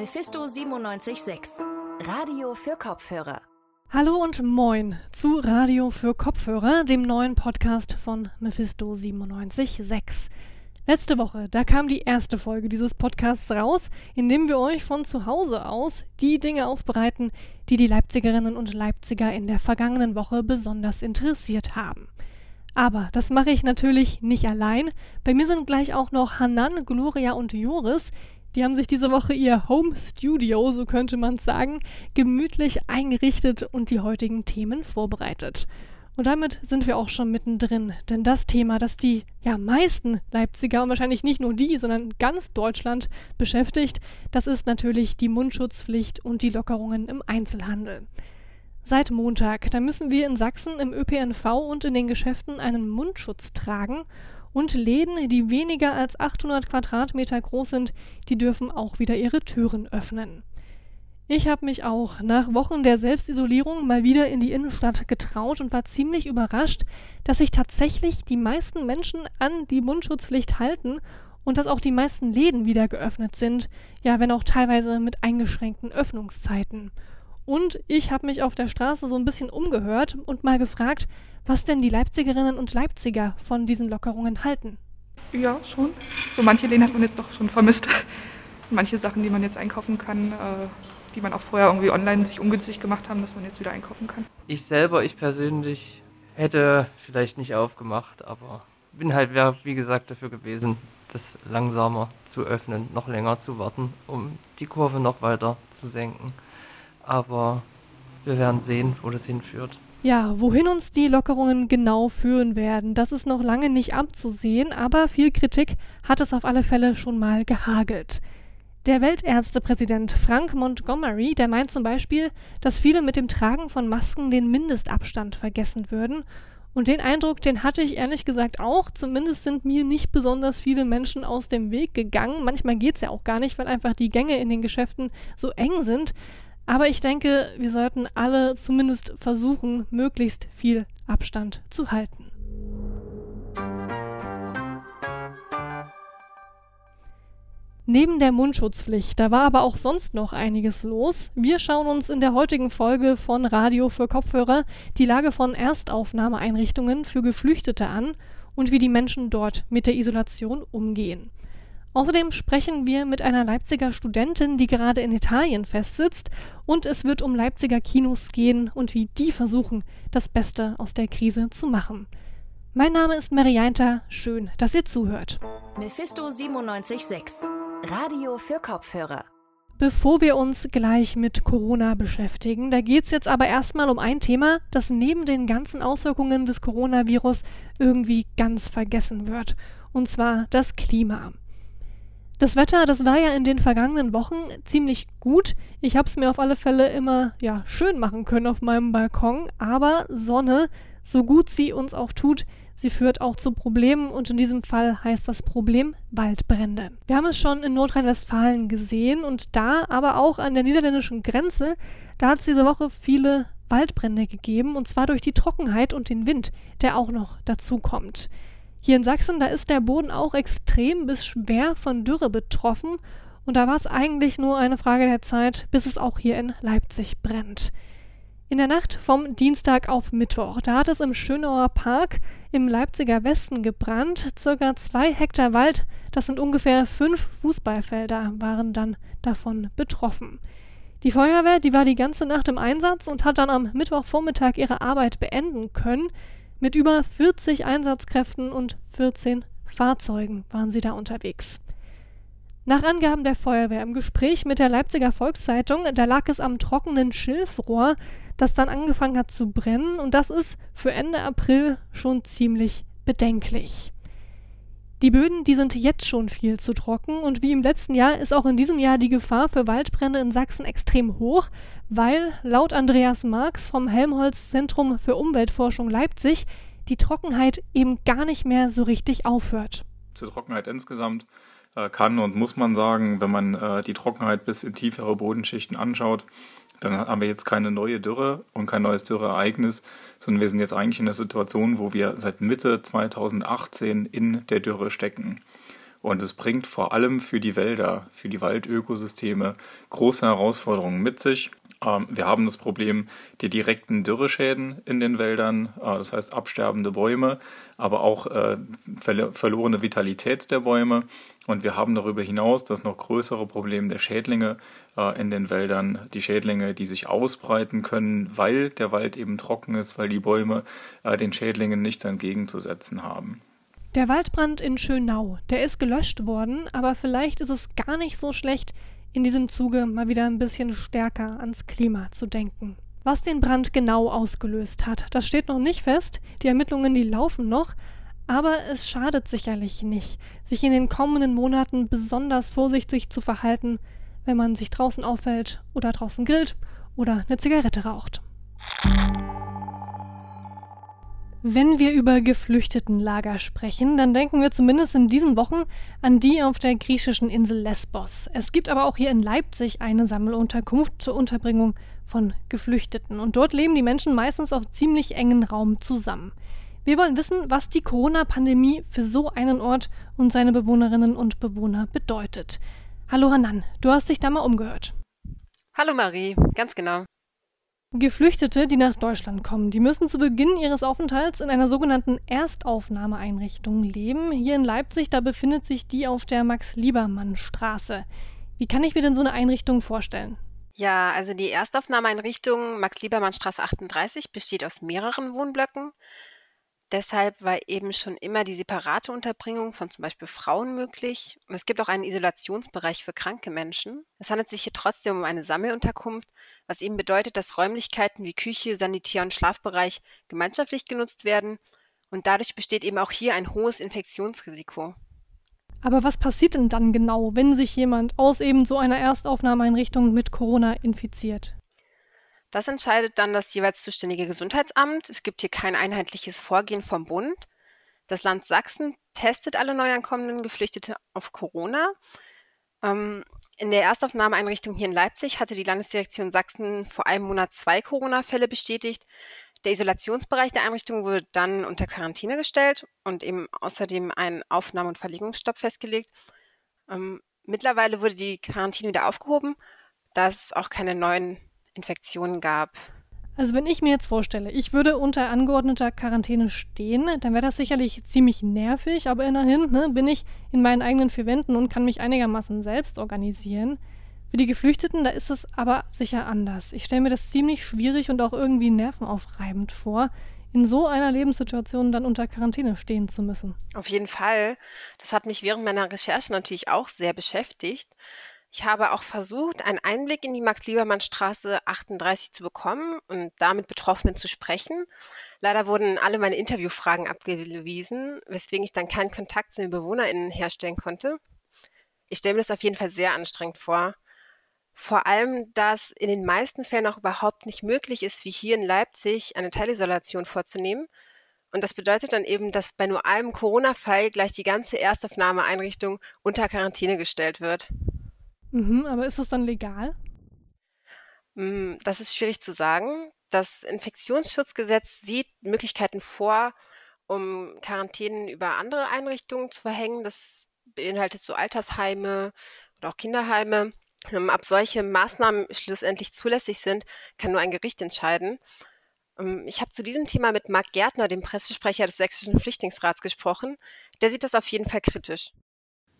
Mephisto 976, Radio für Kopfhörer. Hallo und moin zu Radio für Kopfhörer, dem neuen Podcast von Mephisto 976. Letzte Woche, da kam die erste Folge dieses Podcasts raus, in dem wir euch von zu Hause aus die Dinge aufbereiten, die die Leipzigerinnen und Leipziger in der vergangenen Woche besonders interessiert haben. Aber das mache ich natürlich nicht allein. Bei mir sind gleich auch noch Hanan, Gloria und Joris. Die haben sich diese Woche ihr Home Studio, so könnte man sagen, gemütlich eingerichtet und die heutigen Themen vorbereitet. Und damit sind wir auch schon mittendrin, denn das Thema, das die ja meisten Leipziger und wahrscheinlich nicht nur die, sondern ganz Deutschland beschäftigt, das ist natürlich die Mundschutzpflicht und die Lockerungen im Einzelhandel. Seit Montag, da müssen wir in Sachsen im ÖPNV und in den Geschäften einen Mundschutz tragen und Läden, die weniger als 800 Quadratmeter groß sind, die dürfen auch wieder ihre Türen öffnen. Ich habe mich auch nach Wochen der Selbstisolierung mal wieder in die Innenstadt getraut und war ziemlich überrascht, dass sich tatsächlich die meisten Menschen an die Mundschutzpflicht halten und dass auch die meisten Läden wieder geöffnet sind, ja, wenn auch teilweise mit eingeschränkten Öffnungszeiten. Und ich habe mich auf der Straße so ein bisschen umgehört und mal gefragt, was denn die Leipzigerinnen und Leipziger von diesen Lockerungen halten. Ja, schon. So manche Läden hat man jetzt doch schon vermisst. Manche Sachen, die man jetzt einkaufen kann, äh, die man auch vorher irgendwie online sich ungünstig gemacht haben, dass man jetzt wieder einkaufen kann. Ich selber, ich persönlich hätte vielleicht nicht aufgemacht, aber bin halt, wie gesagt, dafür gewesen, das langsamer zu öffnen, noch länger zu warten, um die Kurve noch weiter zu senken aber wir werden sehen, wo das hinführt. Ja, wohin uns die Lockerungen genau führen werden, das ist noch lange nicht abzusehen, aber viel Kritik hat es auf alle Fälle schon mal gehagelt. Der Weltärztepräsident Frank Montgomery, der meint zum Beispiel, dass viele mit dem Tragen von Masken den Mindestabstand vergessen würden. Und den Eindruck, den hatte ich ehrlich gesagt auch. Zumindest sind mir nicht besonders viele Menschen aus dem Weg gegangen. Manchmal geht es ja auch gar nicht, weil einfach die Gänge in den Geschäften so eng sind. Aber ich denke, wir sollten alle zumindest versuchen, möglichst viel Abstand zu halten. Neben der Mundschutzpflicht, da war aber auch sonst noch einiges los. Wir schauen uns in der heutigen Folge von Radio für Kopfhörer die Lage von Erstaufnahmeeinrichtungen für Geflüchtete an und wie die Menschen dort mit der Isolation umgehen. Außerdem sprechen wir mit einer Leipziger Studentin, die gerade in Italien festsitzt, und es wird um Leipziger Kinos gehen und wie die versuchen, das Beste aus der Krise zu machen. Mein Name ist Marianta, schön, dass ihr zuhört. Mephisto 976, Radio für Kopfhörer. Bevor wir uns gleich mit Corona beschäftigen, da geht es jetzt aber erstmal um ein Thema, das neben den ganzen Auswirkungen des Coronavirus irgendwie ganz vergessen wird, und zwar das Klima. Das Wetter, das war ja in den vergangenen Wochen ziemlich gut. Ich habe es mir auf alle Fälle immer ja schön machen können auf meinem Balkon, aber Sonne, so gut sie uns auch tut, sie führt auch zu Problemen und in diesem Fall heißt das Problem Waldbrände. Wir haben es schon in Nordrhein-Westfalen gesehen und da, aber auch an der niederländischen Grenze, da hat es diese Woche viele Waldbrände gegeben und zwar durch die Trockenheit und den Wind, der auch noch dazu kommt. Hier in Sachsen, da ist der Boden auch extrem bis schwer von Dürre betroffen und da war es eigentlich nur eine Frage der Zeit, bis es auch hier in Leipzig brennt. In der Nacht vom Dienstag auf Mittwoch, da hat es im Schönauer Park im Leipziger Westen gebrannt. Circa zwei Hektar Wald, das sind ungefähr fünf Fußballfelder, waren dann davon betroffen. Die Feuerwehr, die war die ganze Nacht im Einsatz und hat dann am Mittwochvormittag ihre Arbeit beenden können. Mit über 40 Einsatzkräften und 14 Fahrzeugen waren sie da unterwegs. Nach Angaben der Feuerwehr im Gespräch mit der Leipziger Volkszeitung, da lag es am trockenen Schilfrohr, das dann angefangen hat zu brennen und das ist für Ende April schon ziemlich bedenklich. Die Böden, die sind jetzt schon viel zu trocken und wie im letzten Jahr ist auch in diesem Jahr die Gefahr für Waldbrände in Sachsen extrem hoch, weil laut Andreas Marx vom Helmholtz Zentrum für Umweltforschung Leipzig die Trockenheit eben gar nicht mehr so richtig aufhört. Zur Trockenheit insgesamt äh, kann und muss man sagen, wenn man äh, die Trockenheit bis in tiefere Bodenschichten anschaut, dann haben wir jetzt keine neue Dürre und kein neues Dürreereignis, sondern wir sind jetzt eigentlich in der Situation, wo wir seit Mitte 2018 in der Dürre stecken. Und es bringt vor allem für die Wälder, für die Waldökosysteme große Herausforderungen mit sich. Ähm, wir haben das Problem der direkten Dürreschäden in den Wäldern, äh, das heißt absterbende Bäume, aber auch äh, verlorene Vitalität der Bäume. Und wir haben darüber hinaus das noch größere Problem der Schädlinge äh, in den Wäldern. Die Schädlinge, die sich ausbreiten können, weil der Wald eben trocken ist, weil die Bäume den Schädlingen nichts entgegenzusetzen haben. Der Waldbrand in Schönau, der ist gelöscht worden, aber vielleicht ist es gar nicht so schlecht, in diesem Zuge mal wieder ein bisschen stärker ans Klima zu denken. Was den Brand genau ausgelöst hat, das steht noch nicht fest. Die Ermittlungen, die laufen noch. Aber es schadet sicherlich nicht, sich in den kommenden Monaten besonders vorsichtig zu verhalten, wenn man sich draußen aufhält oder draußen grillt oder eine Zigarette raucht. Wenn wir über Geflüchtetenlager sprechen, dann denken wir zumindest in diesen Wochen an die auf der griechischen Insel Lesbos. Es gibt aber auch hier in Leipzig eine Sammelunterkunft zur Unterbringung von Geflüchteten. Und dort leben die Menschen meistens auf ziemlich engen Raum zusammen. Wir wollen wissen, was die Corona-Pandemie für so einen Ort und seine Bewohnerinnen und Bewohner bedeutet. Hallo Hanan, du hast dich da mal umgehört. Hallo Marie, ganz genau. Geflüchtete, die nach Deutschland kommen, die müssen zu Beginn ihres Aufenthalts in einer sogenannten Erstaufnahmeeinrichtung leben. Hier in Leipzig, da befindet sich die auf der Max-Liebermann-Straße. Wie kann ich mir denn so eine Einrichtung vorstellen? Ja, also die Erstaufnahmeeinrichtung Max-Liebermann-Straße 38 besteht aus mehreren Wohnblöcken. Deshalb war eben schon immer die separate Unterbringung von zum Beispiel Frauen möglich. Und es gibt auch einen Isolationsbereich für kranke Menschen. Es handelt sich hier trotzdem um eine Sammelunterkunft, was eben bedeutet, dass Räumlichkeiten wie Küche, Sanitär- und Schlafbereich gemeinschaftlich genutzt werden. Und dadurch besteht eben auch hier ein hohes Infektionsrisiko. Aber was passiert denn dann genau, wenn sich jemand aus eben so einer Erstaufnahmeeinrichtung mit Corona infiziert? Das entscheidet dann das jeweils zuständige Gesundheitsamt. Es gibt hier kein einheitliches Vorgehen vom Bund. Das Land Sachsen testet alle neuankommenden Geflüchtete auf Corona. Ähm, in der Erstaufnahmeeinrichtung hier in Leipzig hatte die Landesdirektion Sachsen vor einem Monat zwei Corona-Fälle bestätigt. Der Isolationsbereich der Einrichtung wurde dann unter Quarantäne gestellt und eben außerdem ein Aufnahme- und Verlegungsstopp festgelegt. Ähm, mittlerweile wurde die Quarantäne wieder aufgehoben, da es auch keine neuen Infektionen gab. Also wenn ich mir jetzt vorstelle, ich würde unter angeordneter Quarantäne stehen, dann wäre das sicherlich ziemlich nervig, aber immerhin ne, bin ich in meinen eigenen vier Wänden und kann mich einigermaßen selbst organisieren. Für die Geflüchteten, da ist es aber sicher anders. Ich stelle mir das ziemlich schwierig und auch irgendwie nervenaufreibend vor, in so einer Lebenssituation dann unter Quarantäne stehen zu müssen. Auf jeden Fall. Das hat mich während meiner Recherche natürlich auch sehr beschäftigt. Ich habe auch versucht, einen Einblick in die Max-Liebermann-Straße 38 zu bekommen und da mit Betroffenen zu sprechen. Leider wurden alle meine Interviewfragen abgewiesen, weswegen ich dann keinen Kontakt zu den BewohnerInnen herstellen konnte. Ich stelle mir das auf jeden Fall sehr anstrengend vor. Vor allem, dass in den meisten Fällen auch überhaupt nicht möglich ist, wie hier in Leipzig, eine Teilisolation vorzunehmen. Und das bedeutet dann eben, dass bei nur einem Corona-Fall gleich die ganze Erstaufnahmeeinrichtung unter Quarantäne gestellt wird. Mhm, aber ist das dann legal? Hm, das ist schwierig zu sagen. Das Infektionsschutzgesetz sieht Möglichkeiten vor, um Quarantänen über andere Einrichtungen zu verhängen. Das beinhaltet so Altersheime oder auch Kinderheime. Ähm, ob solche Maßnahmen schlussendlich zulässig sind, kann nur ein Gericht entscheiden. Ähm, ich habe zu diesem Thema mit Marc Gärtner, dem Pressesprecher des Sächsischen Flüchtlingsrats, gesprochen. Der sieht das auf jeden Fall kritisch.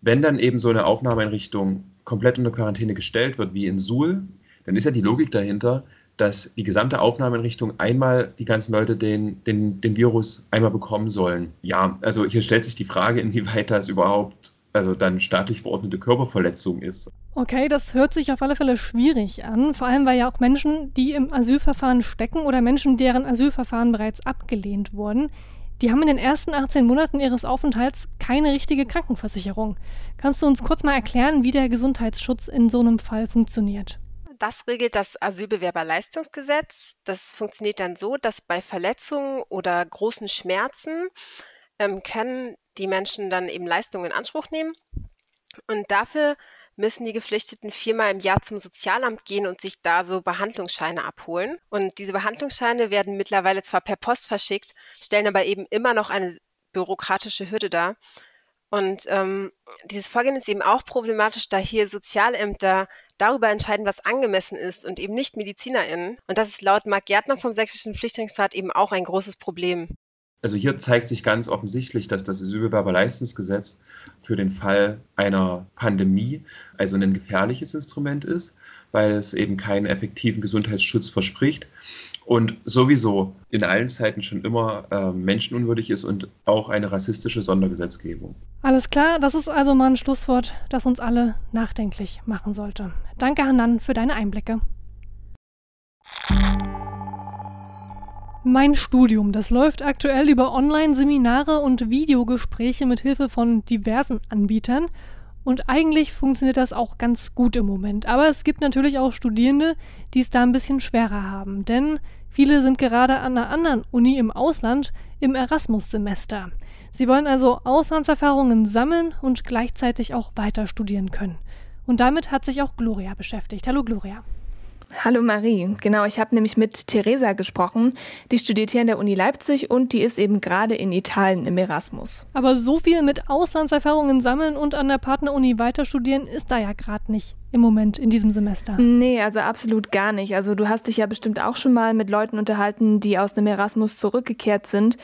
Wenn dann eben so eine Aufnahmeeinrichtung komplett unter Quarantäne gestellt wird, wie in Suhl, dann ist ja die Logik dahinter, dass die gesamte Aufnahmeeinrichtung einmal die ganzen Leute den, den, den Virus einmal bekommen sollen. Ja, also hier stellt sich die Frage, inwieweit das überhaupt also dann staatlich verordnete Körperverletzung ist. Okay, das hört sich auf alle Fälle schwierig an, vor allem weil ja auch Menschen, die im Asylverfahren stecken oder Menschen, deren Asylverfahren bereits abgelehnt wurden, die haben in den ersten 18 Monaten ihres Aufenthalts keine richtige Krankenversicherung. Kannst du uns kurz mal erklären, wie der Gesundheitsschutz in so einem Fall funktioniert? Das regelt das Asylbewerberleistungsgesetz. Das funktioniert dann so, dass bei Verletzungen oder großen Schmerzen ähm, können die Menschen dann eben Leistungen in Anspruch nehmen. Und dafür müssen die Geflüchteten viermal im Jahr zum Sozialamt gehen und sich da so Behandlungsscheine abholen. Und diese Behandlungsscheine werden mittlerweile zwar per Post verschickt, stellen aber eben immer noch eine bürokratische Hürde dar. Und ähm, dieses Vorgehen ist eben auch problematisch, da hier Sozialämter darüber entscheiden, was angemessen ist und eben nicht MedizinerInnen. Und das ist laut Marc Gärtner vom Sächsischen Flüchtlingsrat eben auch ein großes Problem. Also hier zeigt sich ganz offensichtlich, dass das Asylbewerberleistungsgesetz für den Fall einer Pandemie also ein gefährliches Instrument ist, weil es eben keinen effektiven Gesundheitsschutz verspricht und sowieso in allen Zeiten schon immer äh, menschenunwürdig ist und auch eine rassistische Sondergesetzgebung. Alles klar, das ist also mal ein Schlusswort, das uns alle nachdenklich machen sollte. Danke, Hanan, für deine Einblicke. Mein Studium, das läuft aktuell über Online-Seminare und Videogespräche mit Hilfe von diversen Anbietern. Und eigentlich funktioniert das auch ganz gut im Moment. Aber es gibt natürlich auch Studierende, die es da ein bisschen schwerer haben. Denn Viele sind gerade an einer anderen Uni im Ausland im Erasmus-Semester. Sie wollen also Auslandserfahrungen sammeln und gleichzeitig auch weiter studieren können. Und damit hat sich auch Gloria beschäftigt. Hallo Gloria. Hallo Marie. Genau, ich habe nämlich mit Theresa gesprochen. Die studiert hier an der Uni Leipzig und die ist eben gerade in Italien im Erasmus. Aber so viel mit Auslandserfahrungen sammeln und an der Partneruni weiter studieren ist da ja gerade nicht im Moment in diesem Semester. Nee, also absolut gar nicht. Also du hast dich ja bestimmt auch schon mal mit Leuten unterhalten, die aus dem Erasmus zurückgekehrt sind.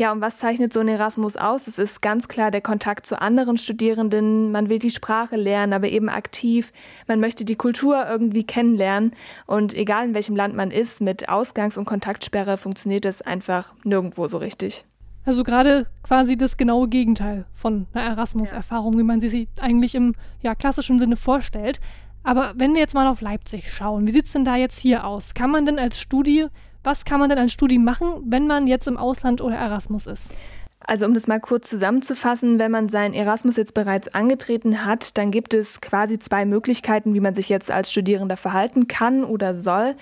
Ja, und was zeichnet so ein Erasmus aus? Es ist ganz klar der Kontakt zu anderen Studierenden. Man will die Sprache lernen, aber eben aktiv. Man möchte die Kultur irgendwie kennenlernen. Und egal in welchem Land man ist, mit Ausgangs- und Kontaktsperre funktioniert das einfach nirgendwo so richtig. Also gerade quasi das genaue Gegenteil von einer Erasmus-Erfahrung, wie man sie sich eigentlich im ja, klassischen Sinne vorstellt. Aber wenn wir jetzt mal auf Leipzig schauen, wie sieht es denn da jetzt hier aus? Kann man denn als Studie was kann man denn als Studie machen, wenn man jetzt im Ausland oder Erasmus ist? Also um das mal kurz zusammenzufassen, wenn man sein Erasmus jetzt bereits angetreten hat, dann gibt es quasi zwei Möglichkeiten, wie man sich jetzt als Studierender verhalten kann oder soll.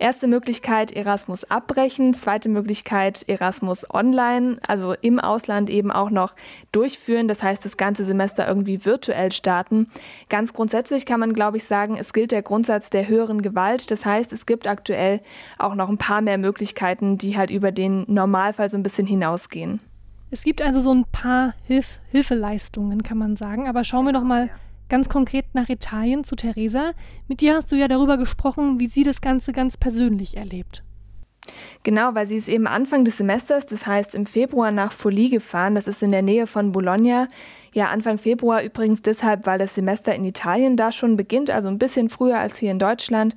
Erste Möglichkeit Erasmus abbrechen, zweite Möglichkeit Erasmus online, also im Ausland eben auch noch durchführen, das heißt das ganze Semester irgendwie virtuell starten. Ganz grundsätzlich kann man, glaube ich, sagen, es gilt der Grundsatz der höheren Gewalt, das heißt es gibt aktuell auch noch ein paar mehr Möglichkeiten, die halt über den Normalfall so ein bisschen hinausgehen. Es gibt also so ein paar Hilf Hilfeleistungen, kann man sagen, aber schauen wir doch mal ganz konkret nach Italien zu Theresa. Mit ihr hast du ja darüber gesprochen, wie sie das Ganze ganz persönlich erlebt. Genau, weil sie ist eben Anfang des Semesters, das heißt im Februar nach Folie gefahren. Das ist in der Nähe von Bologna. Ja, Anfang Februar übrigens deshalb, weil das Semester in Italien da schon beginnt, also ein bisschen früher als hier in Deutschland.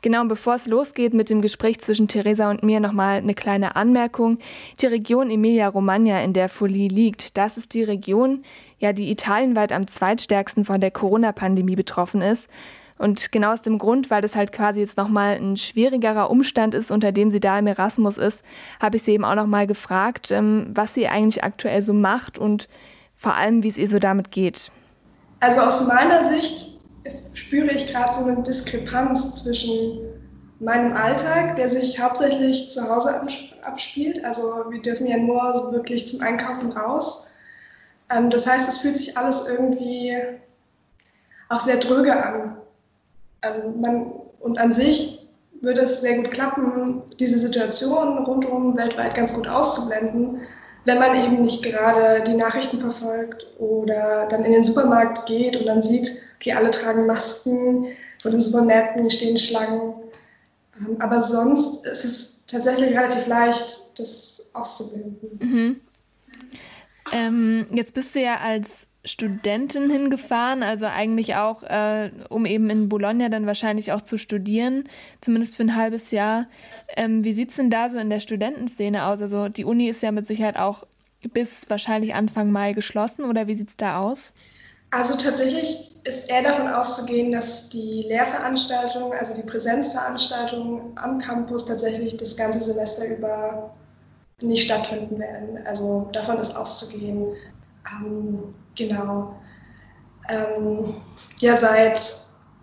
Genau, und bevor es losgeht mit dem Gespräch zwischen Theresa und mir, nochmal eine kleine Anmerkung. Die Region Emilia-Romagna, in der Folie liegt, das ist die Region, ja, die italienweit am zweitstärksten von der Corona-Pandemie betroffen ist. Und genau aus dem Grund, weil das halt quasi jetzt nochmal ein schwierigerer Umstand ist, unter dem sie da im Erasmus ist, habe ich sie eben auch nochmal gefragt, ähm, was sie eigentlich aktuell so macht und vor allem, wie es ihr so damit geht. Also aus meiner Sicht spüre ich gerade so eine Diskrepanz zwischen meinem Alltag, der sich hauptsächlich zu Hause abspielt. Also wir dürfen ja nur so wirklich zum Einkaufen raus. Ähm, das heißt, es fühlt sich alles irgendwie auch sehr dröge an. Also man, und an sich würde es sehr gut klappen, diese Situation rundum weltweit ganz gut auszublenden, wenn man eben nicht gerade die Nachrichten verfolgt oder dann in den Supermarkt geht und dann sieht, okay, alle tragen Masken, vor den Supermärkten stehen Schlangen. Ähm, aber sonst ist es tatsächlich relativ leicht, das auszublenden. Mhm. Ähm, jetzt bist du ja als Studentin hingefahren, also eigentlich auch, äh, um eben in Bologna dann wahrscheinlich auch zu studieren, zumindest für ein halbes Jahr. Ähm, wie sieht es denn da so in der Studentenszene aus? Also die Uni ist ja mit Sicherheit auch bis wahrscheinlich Anfang Mai geschlossen oder wie sieht es da aus? Also tatsächlich ist eher davon auszugehen, dass die Lehrveranstaltungen, also die Präsenzveranstaltungen am Campus tatsächlich das ganze Semester über nicht stattfinden werden. Also davon ist auszugehen. Ähm, genau. Ähm, ja, seit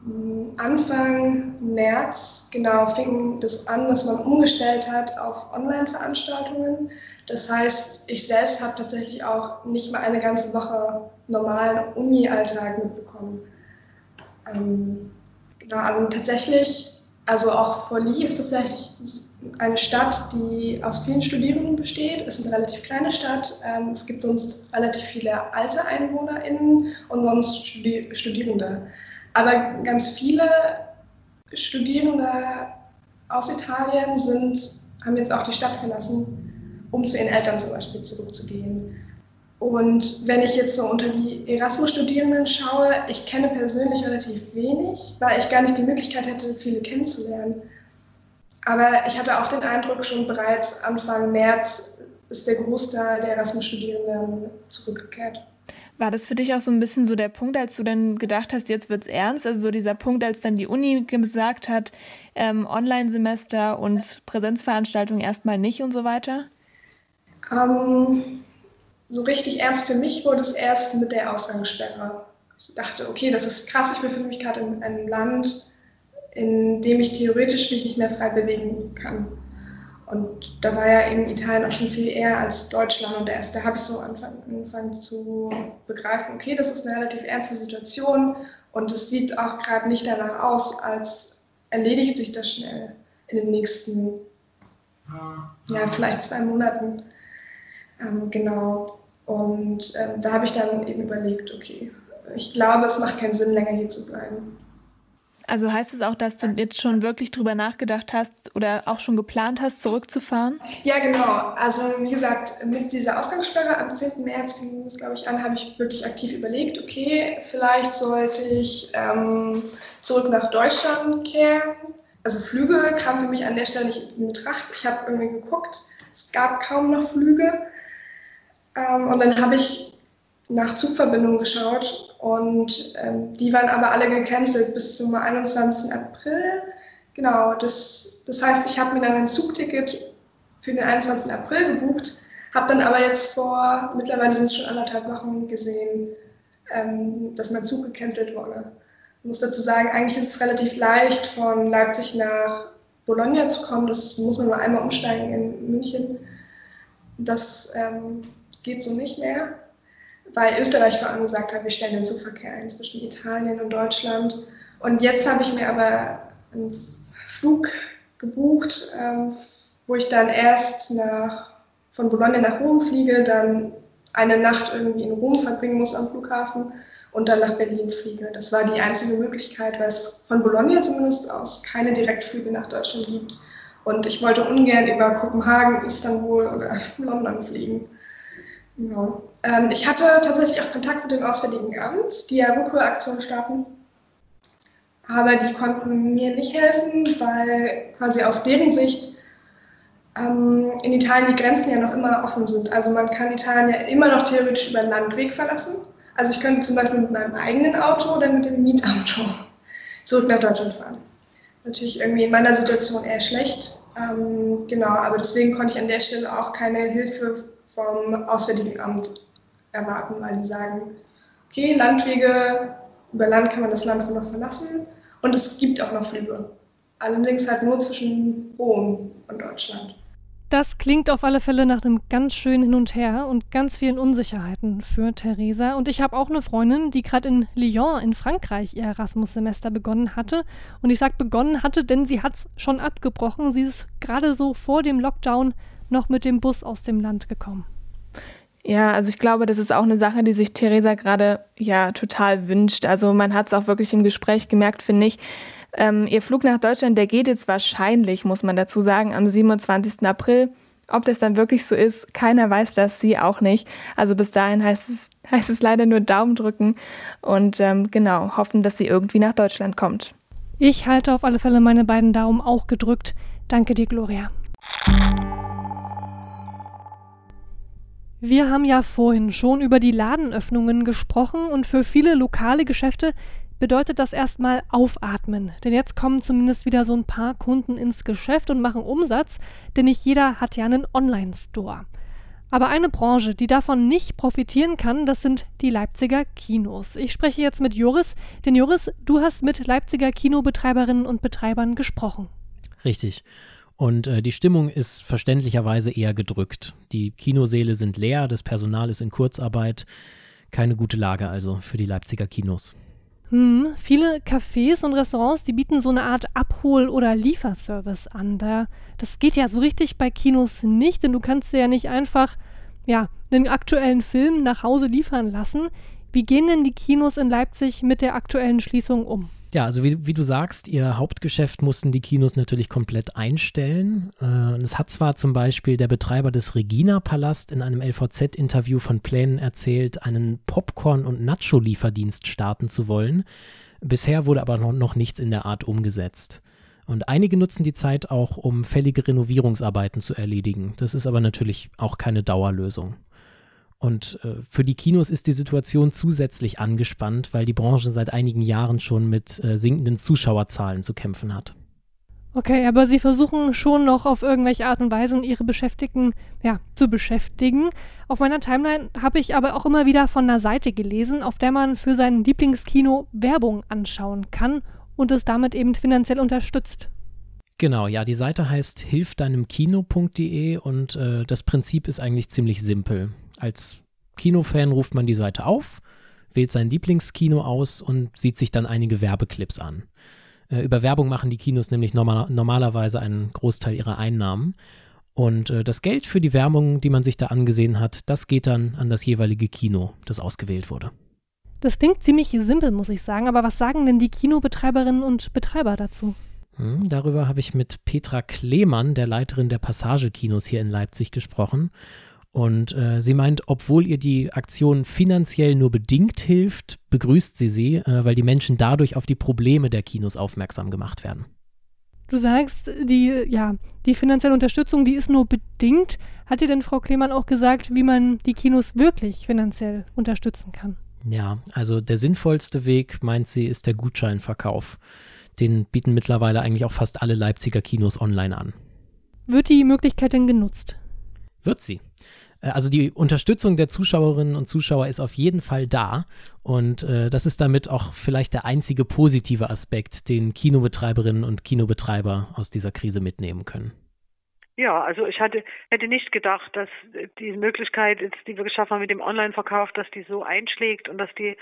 hm, Anfang März genau fing das an, dass man umgestellt hat auf Online-Veranstaltungen. Das heißt, ich selbst habe tatsächlich auch nicht mal eine ganze Woche normalen Uni-Alltag mitbekommen. Ähm, genau, aber tatsächlich, also auch Folie ist tatsächlich eine Stadt, die aus vielen Studierenden besteht. Es ist eine relativ kleine Stadt. Ähm, es gibt sonst relativ viele alte EinwohnerInnen und sonst Studi Studierende. Aber ganz viele Studierende aus Italien sind, haben jetzt auch die Stadt verlassen, um zu ihren Eltern zum Beispiel zurückzugehen. Und wenn ich jetzt so unter die Erasmus-Studierenden schaue, ich kenne persönlich relativ wenig, weil ich gar nicht die Möglichkeit hätte, viele kennenzulernen. Aber ich hatte auch den Eindruck, schon bereits Anfang März ist der Großteil der Erasmus-Studierenden zurückgekehrt. War das für dich auch so ein bisschen so der Punkt, als du dann gedacht hast, jetzt wird es ernst? Also so dieser Punkt, als dann die Uni gesagt hat, ähm, Online-Semester und Präsenzveranstaltungen erstmal nicht und so weiter? Ähm, so richtig ernst für mich wurde es erst mit der Ausgangssperre. Ich dachte, okay, das ist krass, ich befinde mich gerade in einem Land, in dem ich theoretisch mich nicht mehr frei bewegen kann. Und da war ja eben Italien auch schon viel eher als Deutschland. Und erst da habe ich so angefangen zu begreifen, okay, das ist eine relativ ernste Situation und es sieht auch gerade nicht danach aus, als erledigt sich das schnell in den nächsten, ja, vielleicht zwei Monaten. Ähm, genau. Und ähm, da habe ich dann eben überlegt, okay, ich glaube, es macht keinen Sinn, länger hier zu bleiben. Also heißt es auch, dass du jetzt schon wirklich drüber nachgedacht hast oder auch schon geplant hast, zurückzufahren? Ja, genau. Also wie gesagt, mit dieser Ausgangssperre am 10. März fing das, glaube ich, an, habe ich wirklich aktiv überlegt, okay, vielleicht sollte ich ähm, zurück nach Deutschland kehren. Also Flüge kamen für mich an der Stelle nicht in Betracht. Ich habe irgendwie geguckt, es gab kaum noch Flüge. Ähm, und dann habe ich nach Zugverbindungen geschaut und ähm, die waren aber alle gecancelt bis zum 21. April. Genau, das, das heißt, ich habe mir dann ein Zugticket für den 21. April gebucht, habe dann aber jetzt vor, mittlerweile sind es schon anderthalb Wochen gesehen, ähm, dass mein Zug gecancelt wurde. Ich muss dazu sagen, eigentlich ist es relativ leicht, von Leipzig nach Bologna zu kommen. Das muss man nur einmal umsteigen in München. Das ähm, geht so nicht mehr weil Österreich vor allem gesagt hat, wir stellen den Zugverkehr ein zwischen Italien und Deutschland. Und jetzt habe ich mir aber einen Flug gebucht, ähm, wo ich dann erst nach, von Bologna nach Rom fliege, dann eine Nacht irgendwie in Rom verbringen muss am Flughafen und dann nach Berlin fliege. Das war die einzige Möglichkeit, weil es von Bologna zumindest aus keine Direktflüge nach Deutschland gibt. Und ich wollte ungern über Kopenhagen, Istanbul oder London fliegen. Genau. Ähm, ich hatte tatsächlich auch Kontakt mit dem Auswärtigen Amt, die ja Rückholaktion starten. Aber die konnten mir nicht helfen, weil quasi aus deren Sicht ähm, in Italien die Grenzen ja noch immer offen sind. Also man kann Italien ja immer noch theoretisch über den Landweg verlassen. Also ich könnte zum Beispiel mit meinem eigenen Auto oder mit dem Mietauto zurück nach Deutschland fahren. Natürlich irgendwie in meiner Situation eher schlecht. Ähm, genau, aber deswegen konnte ich an der Stelle auch keine Hilfe vom Auswärtigen Amt erwarten, weil die sagen, okay, Landwege, über Land kann man das Land noch verlassen und es gibt auch noch Flüge. Allerdings halt nur zwischen Rom und Deutschland. Das klingt auf alle Fälle nach einem ganz schönen Hin und Her und ganz vielen Unsicherheiten für Theresa. Und ich habe auch eine Freundin, die gerade in Lyon in Frankreich ihr Erasmus-Semester begonnen hatte. Und ich sage begonnen hatte, denn sie hat es schon abgebrochen. Sie ist gerade so vor dem Lockdown noch mit dem Bus aus dem Land gekommen. Ja, also ich glaube, das ist auch eine Sache, die sich Theresa gerade ja total wünscht. Also man hat es auch wirklich im Gespräch gemerkt, finde ich. Ähm, ihr Flug nach Deutschland, der geht jetzt wahrscheinlich, muss man dazu sagen, am 27. April. Ob das dann wirklich so ist, keiner weiß das, sie auch nicht. Also bis dahin heißt es, heißt es leider nur Daumen drücken und ähm, genau, hoffen, dass sie irgendwie nach Deutschland kommt. Ich halte auf alle Fälle meine beiden Daumen auch gedrückt. Danke dir, Gloria. Wir haben ja vorhin schon über die Ladenöffnungen gesprochen und für viele lokale Geschäfte bedeutet das erstmal aufatmen. Denn jetzt kommen zumindest wieder so ein paar Kunden ins Geschäft und machen Umsatz, denn nicht jeder hat ja einen Online-Store. Aber eine Branche, die davon nicht profitieren kann, das sind die Leipziger Kinos. Ich spreche jetzt mit Joris, denn Joris, du hast mit Leipziger Kinobetreiberinnen und Betreibern gesprochen. Richtig. Und äh, die Stimmung ist verständlicherweise eher gedrückt. Die Kinosäle sind leer, das Personal ist in Kurzarbeit. Keine gute Lage also für die Leipziger Kinos. Hm, viele Cafés und Restaurants, die bieten so eine Art Abhol- oder Lieferservice an. Da, das geht ja so richtig bei Kinos nicht, denn du kannst dir ja nicht einfach ja, einen aktuellen Film nach Hause liefern lassen. Wie gehen denn die Kinos in Leipzig mit der aktuellen Schließung um? Ja, also wie, wie, du sagst, ihr Hauptgeschäft mussten die Kinos natürlich komplett einstellen. Äh, es hat zwar zum Beispiel der Betreiber des Regina-Palast in einem LVZ-Interview von Plänen erzählt, einen Popcorn- und Nacho-Lieferdienst starten zu wollen. Bisher wurde aber noch, noch nichts in der Art umgesetzt. Und einige nutzen die Zeit auch, um fällige Renovierungsarbeiten zu erledigen. Das ist aber natürlich auch keine Dauerlösung. Und äh, für die Kinos ist die Situation zusätzlich angespannt, weil die Branche seit einigen Jahren schon mit äh, sinkenden Zuschauerzahlen zu kämpfen hat. Okay, aber Sie versuchen schon noch auf irgendwelche Art und Weise Ihre Beschäftigten ja, zu beschäftigen. Auf meiner Timeline habe ich aber auch immer wieder von einer Seite gelesen, auf der man für sein Lieblingskino Werbung anschauen kann und es damit eben finanziell unterstützt. Genau, ja, die Seite heißt hilfdeinemkino.de und äh, das Prinzip ist eigentlich ziemlich simpel. Als Kinofan ruft man die Seite auf, wählt sein Lieblingskino aus und sieht sich dann einige Werbeclips an. Äh, über Werbung machen die Kinos nämlich normal, normalerweise einen Großteil ihrer Einnahmen. Und äh, das Geld für die Werbung, die man sich da angesehen hat, das geht dann an das jeweilige Kino, das ausgewählt wurde. Das klingt ziemlich simpel, muss ich sagen, aber was sagen denn die Kinobetreiberinnen und Betreiber dazu? Hm, darüber habe ich mit Petra Klemann, der Leiterin der Passagekinos hier in Leipzig, gesprochen. Und äh, sie meint, obwohl ihr die Aktion finanziell nur bedingt hilft, begrüßt sie sie, äh, weil die Menschen dadurch auf die Probleme der Kinos aufmerksam gemacht werden. Du sagst, die, ja, die finanzielle Unterstützung, die ist nur bedingt. Hat dir denn Frau Klemann auch gesagt, wie man die Kinos wirklich finanziell unterstützen kann? Ja, also der sinnvollste Weg, meint sie, ist der Gutscheinverkauf. Den bieten mittlerweile eigentlich auch fast alle Leipziger Kinos online an. Wird die Möglichkeit denn genutzt? Wird sie. Äh, also die Unterstützung der Zuschauerinnen und Zuschauer ist auf jeden Fall da. Und äh, das ist damit auch vielleicht der einzige positive Aspekt, den Kinobetreiberinnen und Kinobetreiber aus dieser Krise mitnehmen können. Ja, also ich hatte, hätte nicht gedacht, dass die Möglichkeit, die wir geschaffen haben mit dem Online-Verkauf, dass die so einschlägt und dass die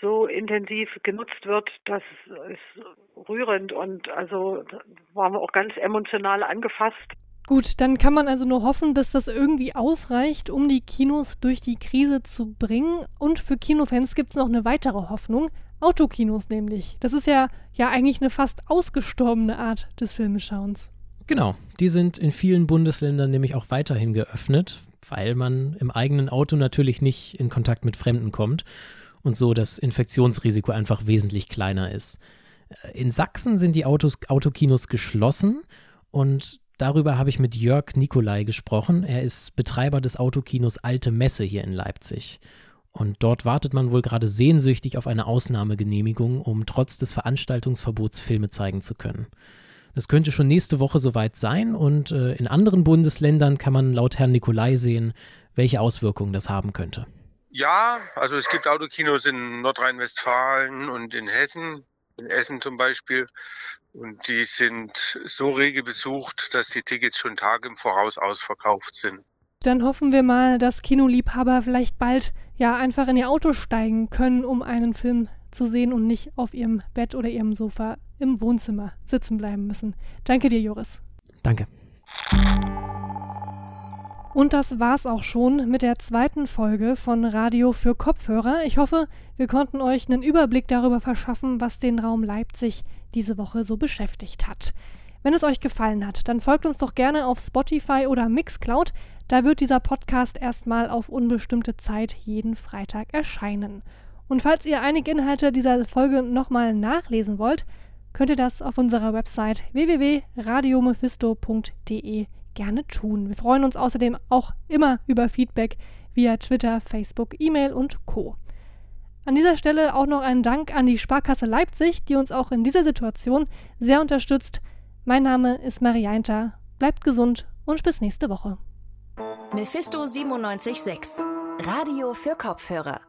so intensiv genutzt wird, das ist rührend und also waren wir auch ganz emotional angefasst. Gut, dann kann man also nur hoffen, dass das irgendwie ausreicht, um die Kinos durch die Krise zu bringen. Und für Kinofans gibt es noch eine weitere Hoffnung. Autokinos nämlich. Das ist ja, ja eigentlich eine fast ausgestorbene Art des Filmeschauens. Genau, die sind in vielen Bundesländern nämlich auch weiterhin geöffnet, weil man im eigenen Auto natürlich nicht in Kontakt mit Fremden kommt und so das Infektionsrisiko einfach wesentlich kleiner ist. In Sachsen sind die Autos, Autokinos geschlossen und Darüber habe ich mit Jörg Nikolai gesprochen. Er ist Betreiber des Autokinos Alte Messe hier in Leipzig. Und dort wartet man wohl gerade sehnsüchtig auf eine Ausnahmegenehmigung, um trotz des Veranstaltungsverbots Filme zeigen zu können. Das könnte schon nächste Woche soweit sein und äh, in anderen Bundesländern kann man laut Herrn Nikolai sehen, welche Auswirkungen das haben könnte. Ja, also es gibt Autokinos in Nordrhein-Westfalen und in Hessen, in Essen zum Beispiel. Und die sind so rege besucht, dass die Tickets schon Tage im Voraus ausverkauft sind. Dann hoffen wir mal, dass Kinoliebhaber vielleicht bald ja einfach in ihr Auto steigen können, um einen Film zu sehen und nicht auf ihrem Bett oder ihrem Sofa im Wohnzimmer sitzen bleiben müssen. Danke dir, Joris. Danke. Und das war's auch schon mit der zweiten Folge von Radio für Kopfhörer. Ich hoffe, wir konnten euch einen Überblick darüber verschaffen, was den Raum Leipzig diese Woche so beschäftigt hat. Wenn es euch gefallen hat, dann folgt uns doch gerne auf Spotify oder Mixcloud. Da wird dieser Podcast erstmal auf unbestimmte Zeit jeden Freitag erscheinen. Und falls ihr einige Inhalte dieser Folge nochmal nachlesen wollt, könnt ihr das auf unserer Website www.radiomephisto.de gerne tun. Wir freuen uns außerdem auch immer über Feedback via Twitter, Facebook, E-Mail und Co. An dieser Stelle auch noch ein Dank an die Sparkasse Leipzig, die uns auch in dieser Situation sehr unterstützt. Mein Name ist Marianta. Bleibt gesund und bis nächste Woche. Mephisto 976 Radio für Kopfhörer.